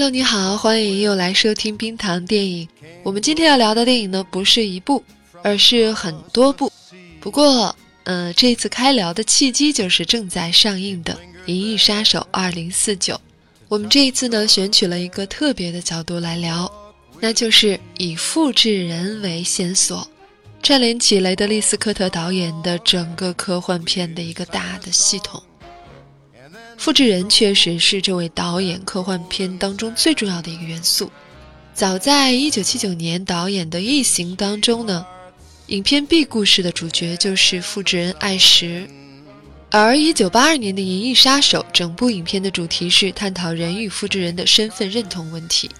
Hello，你好，欢迎又来收听冰糖电影。我们今天要聊的电影呢，不是一部，而是很多部。不过，呃，这次开聊的契机就是正在上映的《银翼杀手2049》。我们这一次呢，选取了一个特别的角度来聊，那就是以复制人为线索，串联起雷德利·斯科特导演的整个科幻片的一个大的系统。复制人确实是这位导演科幻片当中最重要的一个元素。早在1979年导演的《异形》当中呢，影片 B 故事的主角就是复制人艾什，而1982年的《银翼杀手》整部影片的主题是探讨人与复制人的身份认同问题。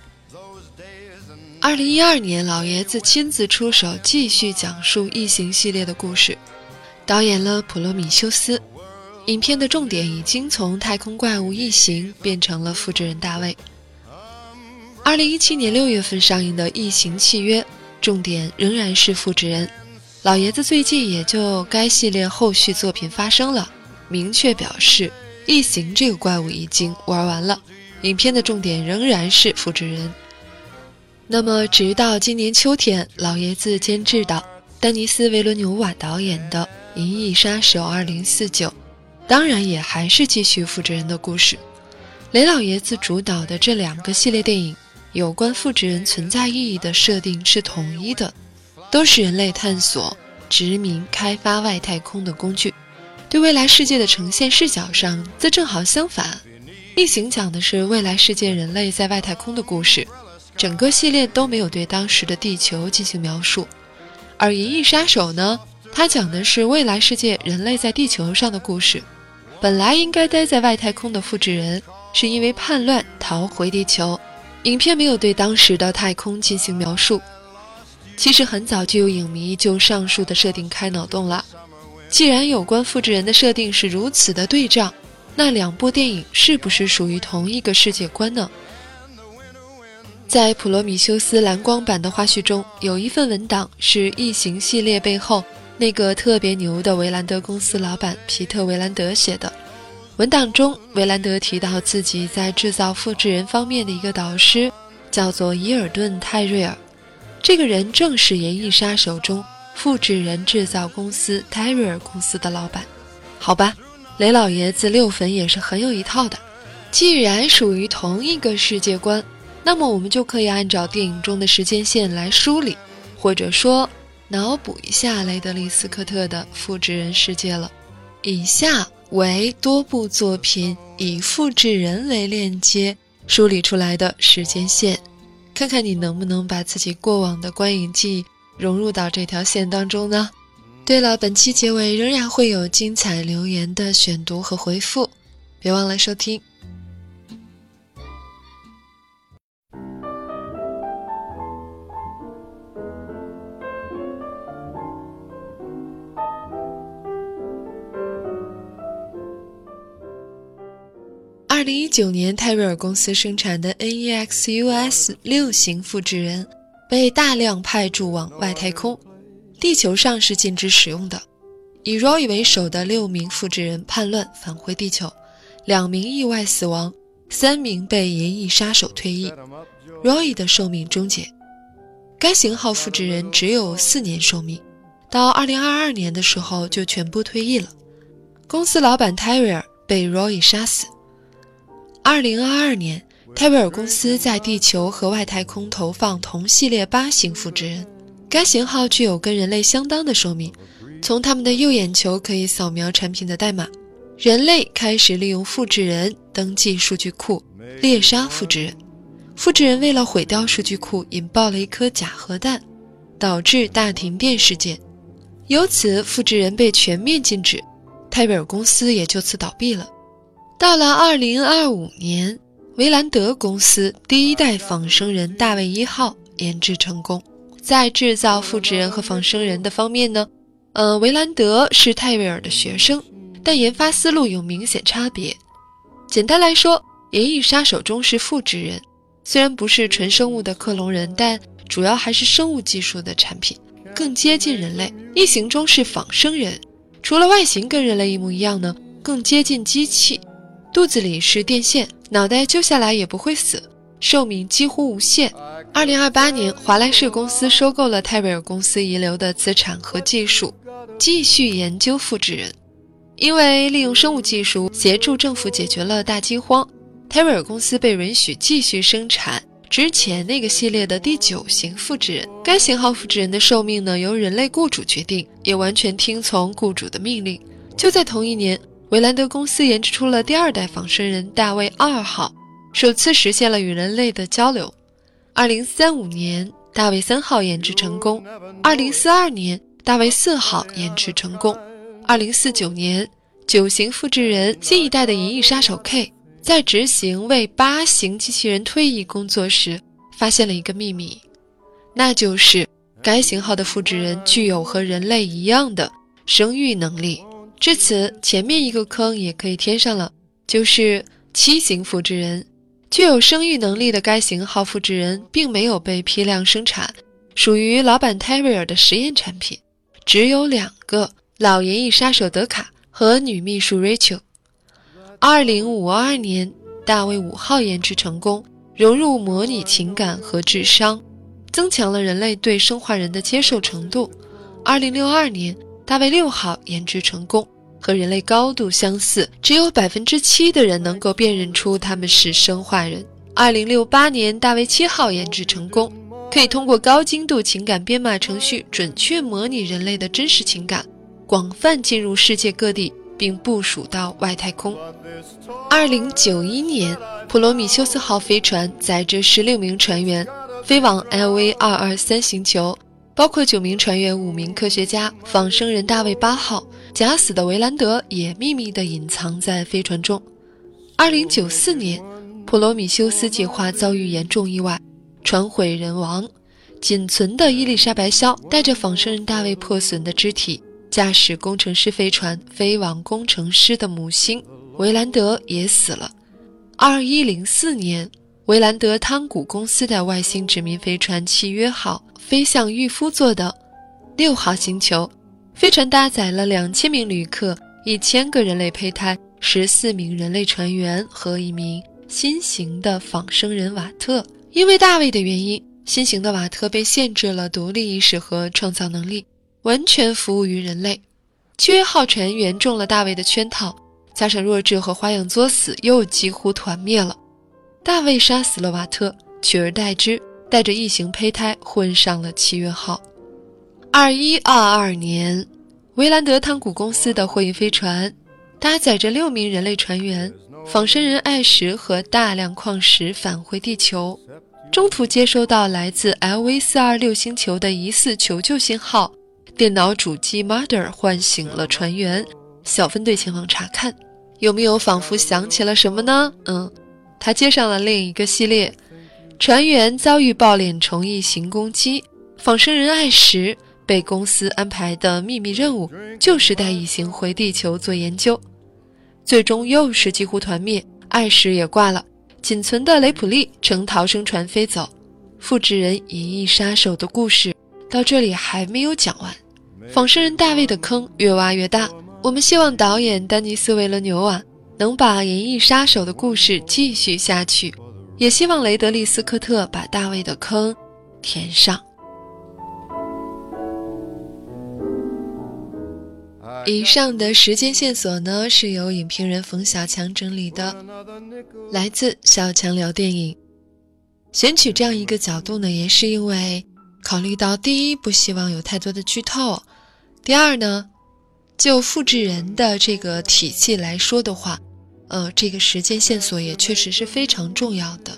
2012年，老爷子亲自出手，继续讲述《异形》系列的故事，导演了《普罗米修斯》。影片的重点已经从太空怪物异形变成了复制人大卫。二零一七年六月份上映的《异形契约》，重点仍然是复制人。老爷子最近也就该系列后续作品发生了，明确表示异形这个怪物已经玩完了，影片的重点仍然是复制人。那么，直到今年秋天，老爷子监制的丹尼斯·维伦纽瓦导演的《银翼杀手二零四九》。当然也还是继续复制人的故事。雷老爷子主导的这两个系列电影，有关复制人存在意义的设定是统一的，都是人类探索、殖民、开发外太空的工具。对未来世界的呈现视角上，则正好相反。异形讲的是未来世界人类在外太空的故事，整个系列都没有对当时的地球进行描述。而《银翼杀手》呢，它讲的是未来世界人类在地球上的故事。本来应该待在外太空的复制人，是因为叛乱逃回地球。影片没有对当时的太空进行描述。其实很早就有影迷就上述的设定开脑洞了。既然有关复制人的设定是如此的对仗，那两部电影是不是属于同一个世界观呢？在《普罗米修斯》蓝光版的花絮中，有一份文档是《异形》系列背后。那个特别牛的维兰德公司老板皮特·维兰德写的文档中，维兰德提到自己在制造复制人方面的一个导师，叫做伊尔顿·泰瑞尔。这个人正是《银翼杀手》中复制人制造公司泰瑞尔公司的老板。好吧，雷老爷子六粉也是很有一套的。既然属于同一个世界观，那么我们就可以按照电影中的时间线来梳理，或者说。脑补一下雷德利·斯科特的复制人世界了。以下为多部作品以复制人为链接梳理出来的时间线，看看你能不能把自己过往的观影记忆融入到这条线当中呢？对了，本期结尾仍然会有精彩留言的选读和回复，别忘了收听。二零一九年，泰瑞尔公司生产的 NEXUS 六型复制人被大量派驻往外太空，地球上是禁止使用的。以 Roy 为首的六名复制人叛乱返回地球，两名意外死亡，三名被银翼杀手退役，Roy 的寿命终结。该型号复制人只有四年寿命，到二零二二年的时候就全部退役了。公司老板泰瑞尔被 Roy 杀死。二零二二年，泰瑞尔公司在地球和外太空投放同系列八型复制人，该型号具有跟人类相当的寿命。从他们的右眼球可以扫描产品的代码。人类开始利用复制人登记数据库，猎杀复制人。复制人为了毁掉数据库，引爆了一颗假核弹，导致大停电事件。由此，复制人被全面禁止，泰瑞尔公司也就此倒闭了。到了二零二五年，维兰德公司第一代仿生人大卫一号研制成功。在制造复制人和仿生人的方面呢，呃，维兰德是泰维尔的学生，但研发思路有明显差别。简单来说，《银翼杀手》中是复制人，虽然不是纯生物的克隆人，但主要还是生物技术的产品，更接近人类。《异形》中是仿生人，除了外形跟人类一模一样呢，更接近机器。肚子里是电线，脑袋揪下来也不会死，寿命几乎无限。二零二八年，华莱士公司收购了泰瑞尔公司遗留的资产和技术，继续研究复制人。因为利用生物技术协助政府解决了大饥荒，泰瑞尔公司被允许继续生产之前那个系列的第九型复制人。该型号复制人的寿命呢，由人类雇主决定，也完全听从雇主的命令。就在同一年。维兰德公司研制出了第二代仿生人大卫二号，首次实现了与人类的交流。二零三五年，大卫三号研制成功；二零四二年，大卫四号研制成功；二零四九年，九型复制人新一代的银翼杀手 K 在执行为八型机器人退役工作时，发现了一个秘密，那就是该型号的复制人具有和人类一样的生育能力。至此，前面一个坑也可以填上了，就是七型复制人。具有生育能力的该型号复制人并没有被批量生产，属于老板泰瑞尔的实验产品。只有两个：老爷翼杀手德卡和女秘书 Rachel。二零五二年，大卫五号研制成功，融入模拟情感和智商，增强了人类对生化人的接受程度。二零六二年。大卫六号研制成功，和人类高度相似，只有百分之七的人能够辨认出他们是生化人。二零六八年，大卫七号研制成功，可以通过高精度情感编码程序，准确模拟人类的真实情感，广泛进入世界各地，并部署到外太空。二零九一年，普罗米修斯号飞船载着十六名船员，飞往 LV 二二三星球。包括九名船员、五名科学家。仿生人大卫八号假死的维兰德也秘密地隐藏在飞船中。二零九四年，普罗米修斯计划遭遇严重意外，船毁人亡。仅存的伊丽莎白肖带着仿生人大卫破损的肢体，驾驶工程师飞船飞往工程师的母星。维兰德也死了。二一零四年，维兰德汤古公司的外星殖民飞船契约号。飞向御夫座的六号星球，飞船搭载了两千名旅客、一千个人类胚胎、十四名人类船员和一名新型的仿生人瓦特。因为大卫的原因，新型的瓦特被限制了独立意识和创造能力，完全服务于人类。契约号船员中了大卫的圈套，加上弱智和花样作死，又几乎团灭了。大卫杀死了瓦特，取而代之。带着异形胚胎混上了契约号。二一二二年，维兰德汤谷公司的货运飞船搭载着六名人类船员、仿生人艾什和大量矿石返回地球，中途接收到来自 LV 四二六星球的疑似求救信号，电脑主机 Mother 唤醒了船员，小分队前往查看。有没有仿佛想起了什么呢？嗯，他接上了另一个系列。船员遭遇爆脸虫异形攻击，仿生人艾什被公司安排的秘密任务就是带异形回地球做研究，最终又是几乎团灭，艾什也挂了，仅存的雷普利乘逃生船飞走。复制人银翼杀手的故事到这里还没有讲完，仿生人大卫的坑越挖越大，我们希望导演丹尼斯·维勒纽瓦能把银翼杀手的故事继续下去。也希望雷德利·斯科特把大卫的坑填上。以上的时间线索呢，是由影评人冯小强整理的，来自小强聊电影。选取这样一个角度呢，也是因为考虑到第一，不希望有太多的剧透；第二呢，就复制人的这个体系来说的话。呃，这个时间线索也确实是非常重要的。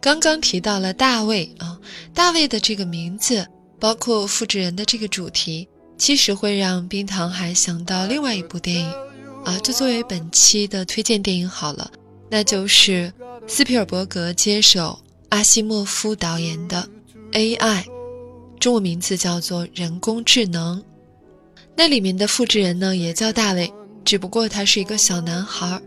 刚刚提到了大卫啊，大卫的这个名字，包括复制人的这个主题，其实会让冰糖还想到另外一部电影，啊，就作为本期的推荐电影好了，那就是斯皮尔伯格接手阿西莫夫导演的《AI》，中文名字叫做《人工智能》。那里面的复制人呢，也叫大卫，只不过他是一个小男孩。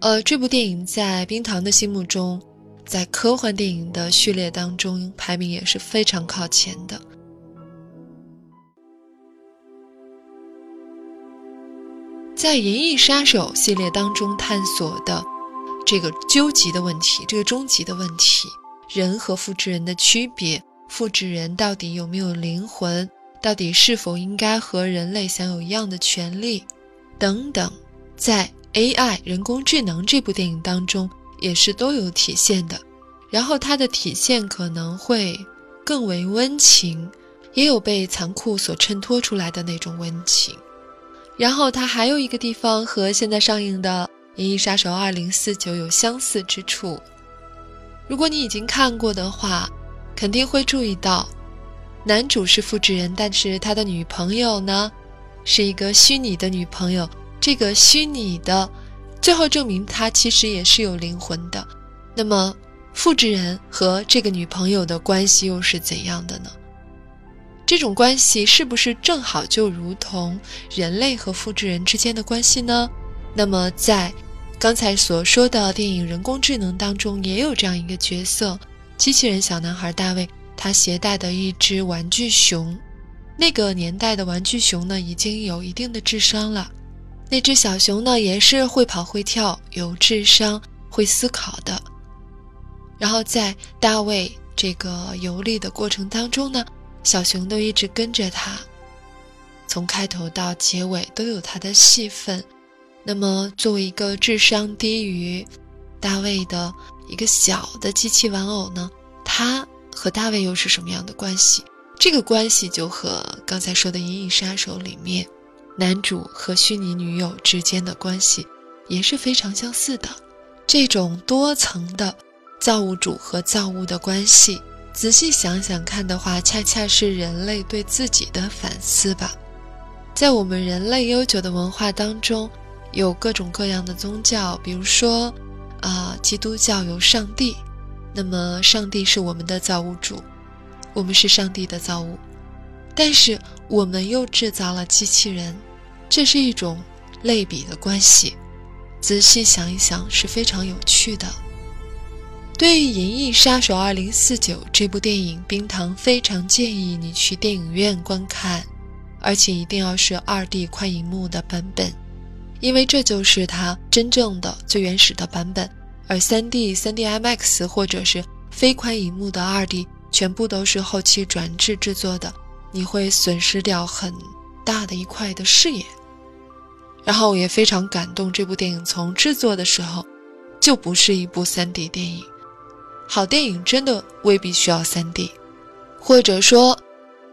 呃，这部电影在冰糖的心目中，在科幻电影的序列当中排名也是非常靠前的。在《银翼杀手》系列当中探索的这个究极的问题，这个终极的问题，人和复制人的区别，复制人到底有没有灵魂？到底是否应该和人类享有一样的权利，等等，在《AI 人工智能》这部电影当中也是都有体现的。然后它的体现可能会更为温情，也有被残酷所衬托出来的那种温情。然后它还有一个地方和现在上映的《银翼杀手2049》有相似之处。如果你已经看过的话，肯定会注意到。男主是复制人，但是他的女朋友呢，是一个虚拟的女朋友。这个虚拟的，最后证明他其实也是有灵魂的。那么，复制人和这个女朋友的关系又是怎样的呢？这种关系是不是正好就如同人类和复制人之间的关系呢？那么，在刚才所说的电影《人工智能》当中，也有这样一个角色——机器人小男孩大卫。他携带的一只玩具熊，那个年代的玩具熊呢，已经有一定的智商了。那只小熊呢，也是会跑会跳、有智商、会思考的。然后在大卫这个游历的过程当中呢，小熊都一直跟着他，从开头到结尾都有他的戏份。那么，作为一个智商低于大卫的一个小的机器玩偶呢，他。和大卫又是什么样的关系？这个关系就和刚才说的《银翼杀手》里面男主和虚拟女友之间的关系也是非常相似的。这种多层的造物主和造物的关系，仔细想想看的话，恰恰是人类对自己的反思吧。在我们人类悠久的文化当中，有各种各样的宗教，比如说，啊，基督教有上帝。那么，上帝是我们的造物主，我们是上帝的造物，但是我们又制造了机器人，这是一种类比的关系。仔细想一想，是非常有趣的。对于《银翼杀手2049》这部电影，冰糖非常建议你去电影院观看，而且一定要是 2D 宽银幕的版本，因为这就是它真正的最原始的版本。而 3D、3D IMAX 或者是非宽银幕的 2D，全部都是后期转制制作的，你会损失掉很大的一块的视野。然后我也非常感动，这部电影从制作的时候就不是一部 3D 电影。好电影真的未必需要 3D，或者说，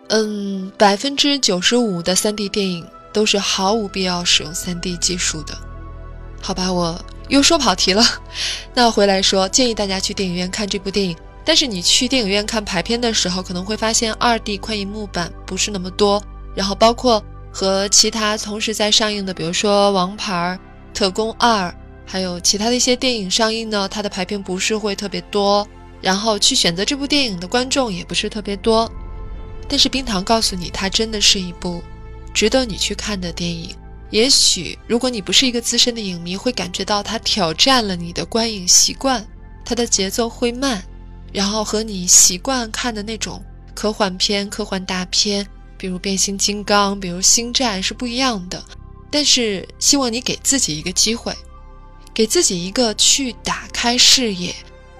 嗯，百分之九十五的 3D 电影都是毫无必要使用 3D 技术的。好吧，我。又说跑题了，那回来说，建议大家去电影院看这部电影。但是你去电影院看排片的时候，可能会发现二 D 宽银幕版不是那么多，然后包括和其他同时在上映的，比如说《王牌》《特工二》，还有其他的一些电影上映呢，它的排片不是会特别多，然后去选择这部电影的观众也不是特别多。但是冰糖告诉你，它真的是一部值得你去看的电影。也许，如果你不是一个资深的影迷，会感觉到它挑战了你的观影习惯，它的节奏会慢，然后和你习惯看的那种科幻片、科幻大片，比如变形金刚、比如星战是不一样的。但是，希望你给自己一个机会，给自己一个去打开视野、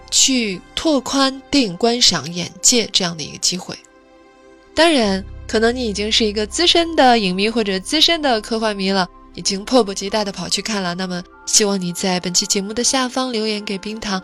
去拓宽电影观赏眼界这样的一个机会。当然。可能你已经是一个资深的影迷或者资深的科幻迷了，已经迫不及待的跑去看了。那么，希望你在本期节目的下方留言给冰糖，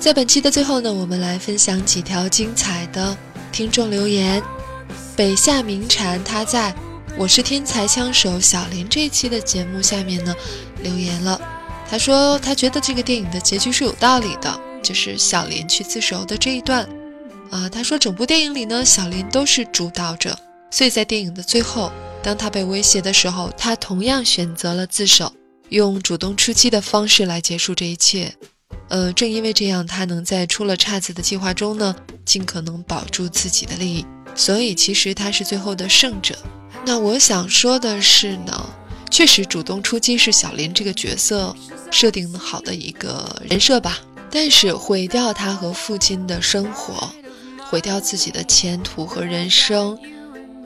在本期的最后呢，我们来分享几条精彩的听众留言。北夏明蝉他在我是天才枪手小林这一期的节目下面呢留言了，他说他觉得这个电影的结局是有道理的，就是小林去自首的这一段。啊，他说整部电影里呢，小林都是主导者，所以在电影的最后，当他被威胁的时候，他同样选择了自首，用主动出击的方式来结束这一切。呃，正因为这样，他能在出了岔子的计划中呢，尽可能保住自己的利益，所以其实他是最后的胜者。那我想说的是呢，确实主动出击是小林这个角色设定好的一个人设吧，但是毁掉他和父亲的生活，毁掉自己的前途和人生，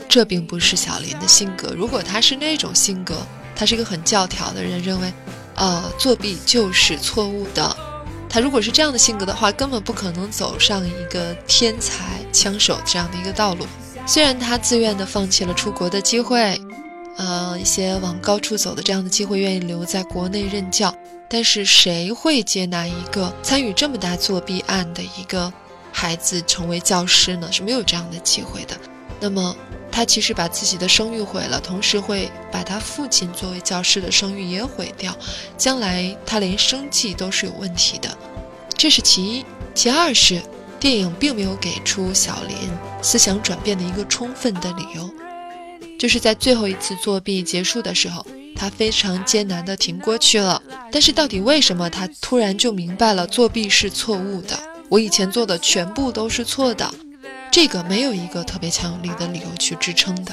这并不是小林的性格。如果他是那种性格，他是一个很教条的人，认为，呃，作弊就是错误的。他如果是这样的性格的话，根本不可能走上一个天才枪手这样的一个道路。虽然他自愿的放弃了出国的机会，呃，一些往高处走的这样的机会，愿意留在国内任教，但是谁会接纳一个参与这么大作弊案的一个孩子成为教师呢？是没有这样的机会的。那么他其实把自己的声誉毁了，同时会把他父亲作为教师的声誉也毁掉，将来他连生计都是有问题的。这是其一，其二是电影并没有给出小林思想转变的一个充分的理由，就是在最后一次作弊结束的时候，他非常艰难地挺过去了。但是到底为什么他突然就明白了作弊是错误的？我以前做的全部都是错的，这个没有一个特别强有力的理由去支撑的，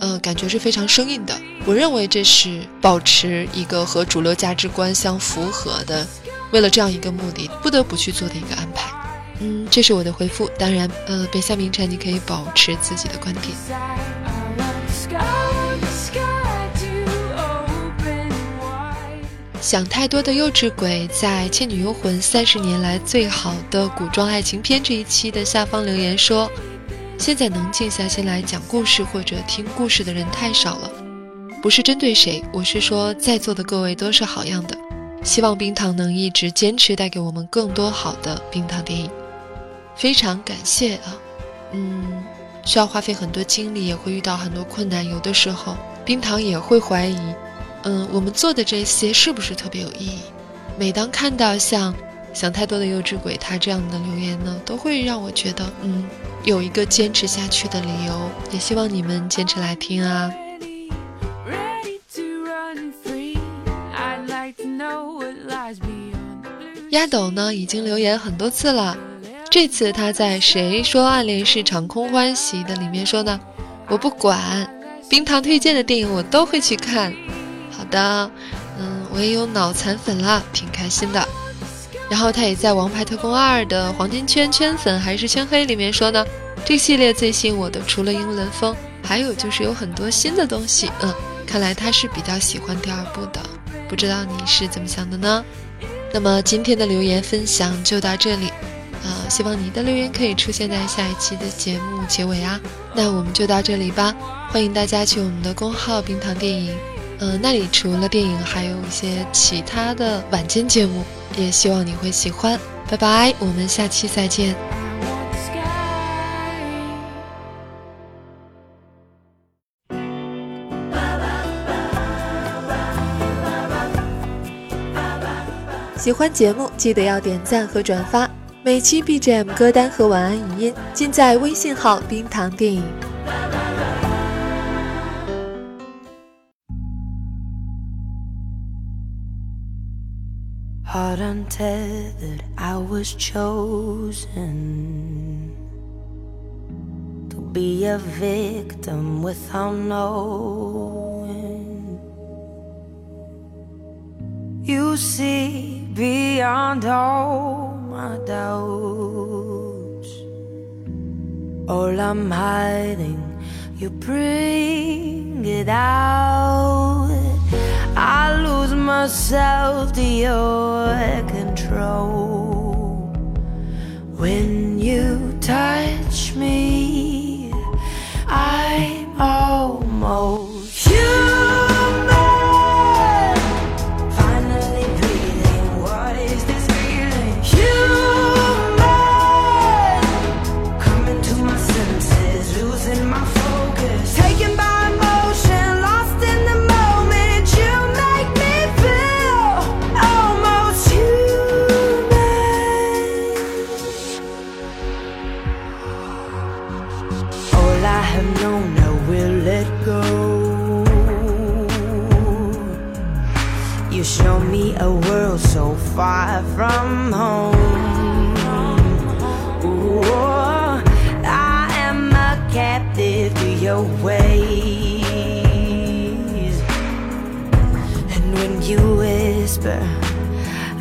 呃，感觉是非常生硬的。我认为这是保持一个和主流价值观相符合的。为了这样一个目的，不得不去做的一个安排。嗯，这是我的回复。当然，呃，北下名产，你可以保持自己的观点。想太多的幼稚鬼在《倩女幽魂》三十年来最好的古装爱情片这一期的下方留言说：“现在能静下心来讲故事或者听故事的人太少了，不是针对谁，我是说在座的各位都是好样的。”希望冰糖能一直坚持带给我们更多好的冰糖电影，非常感谢啊！嗯，需要花费很多精力，也会遇到很多困难，有的时候冰糖也会怀疑，嗯，我们做的这些是不是特别有意义？每当看到像想太多的幼稚鬼他这样的留言呢，都会让我觉得，嗯，有一个坚持下去的理由。也希望你们坚持来听啊！丫斗呢已经留言很多次了，这次他在《谁说暗恋是场空欢喜》的里面说呢，我不管，冰糖推荐的电影我都会去看。好的，嗯，我也有脑残粉了，挺开心的。然后他也在《王牌特工二》的黄金圈圈粉还是圈黑里面说呢，这系列最吸引我的除了英伦风，还有就是有很多新的东西。嗯，看来他是比较喜欢第二部的。不知道你是怎么想的呢？那么今天的留言分享就到这里，呃，希望你的留言可以出现在下一期的节目结尾啊。那我们就到这里吧，欢迎大家去我们的公号“冰糖电影”，呃，那里除了电影，还有一些其他的晚间节目，也希望你会喜欢。拜拜，我们下期再见。喜欢节目，记得要点赞和转发。每期 BGM 歌单和晚安语音尽在微信号“冰糖电影”。Until untethered, I was chosen to be a victim without knowing. You see beyond all my doubts, all I'm hiding, you bring it out. Myself to your control. When you touch me, have known I will let go. You show me a world so far from home. Ooh, I am a captive to your ways. And when you whisper,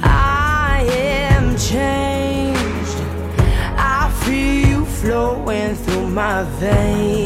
I am changed, I feel you flowing through my veins.